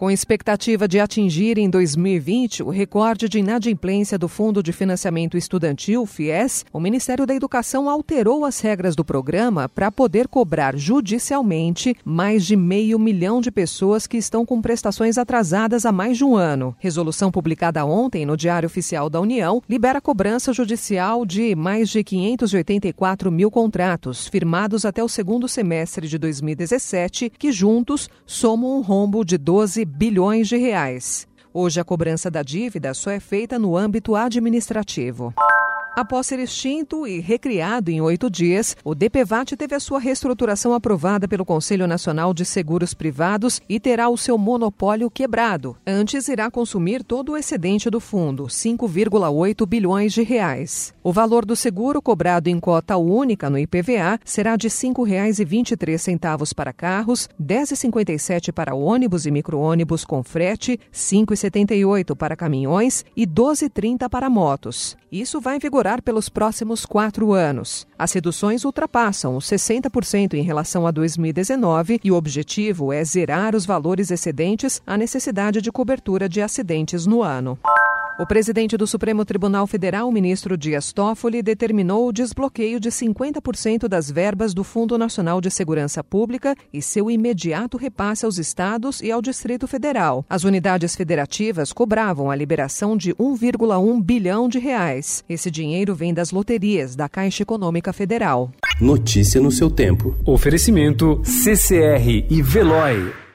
Com expectativa de atingir em 2020 o recorde de inadimplência do Fundo de Financiamento Estudantil, FIES, o Ministério da Educação alterou as regras do programa para poder cobrar judicialmente mais de meio milhão de pessoas que estão com prestações atrasadas há mais de um ano. Resolução publicada ontem no Diário Oficial da União libera cobrança judicial de mais de 584 mil contratos firmados até o segundo semestre de 2017, que juntos somam um rombo de 12 bilhões de reais. Hoje, a cobrança da dívida só é feita no âmbito administrativo. Após ser extinto e recriado em oito dias, o DPVAT teve a sua reestruturação aprovada pelo Conselho Nacional de Seguros Privados e terá o seu monopólio quebrado. Antes, irá consumir todo o excedente do fundo, 5,8 bilhões de reais. O valor do seguro cobrado em cota única no IPVA será de R$ 5,23 para carros, R$ 10,57 para ônibus e micro-ônibus com frete, R$ 5,78 para caminhões e R$ 12,30 para motos. Isso vai vigorar pelos próximos quatro anos. As reduções ultrapassam os 60% em relação a 2019 e o objetivo é zerar os valores excedentes à necessidade de cobertura de acidentes no ano. O presidente do Supremo Tribunal Federal, ministro Dias Toffoli, determinou o desbloqueio de 50% das verbas do Fundo Nacional de Segurança Pública e seu imediato repasse aos estados e ao Distrito Federal. As unidades federativas cobravam a liberação de 1,1 bilhão de reais. Esse dinheiro vem das loterias da Caixa Econômica Federal. Notícia no seu tempo. Oferecimento CCR e Veloy.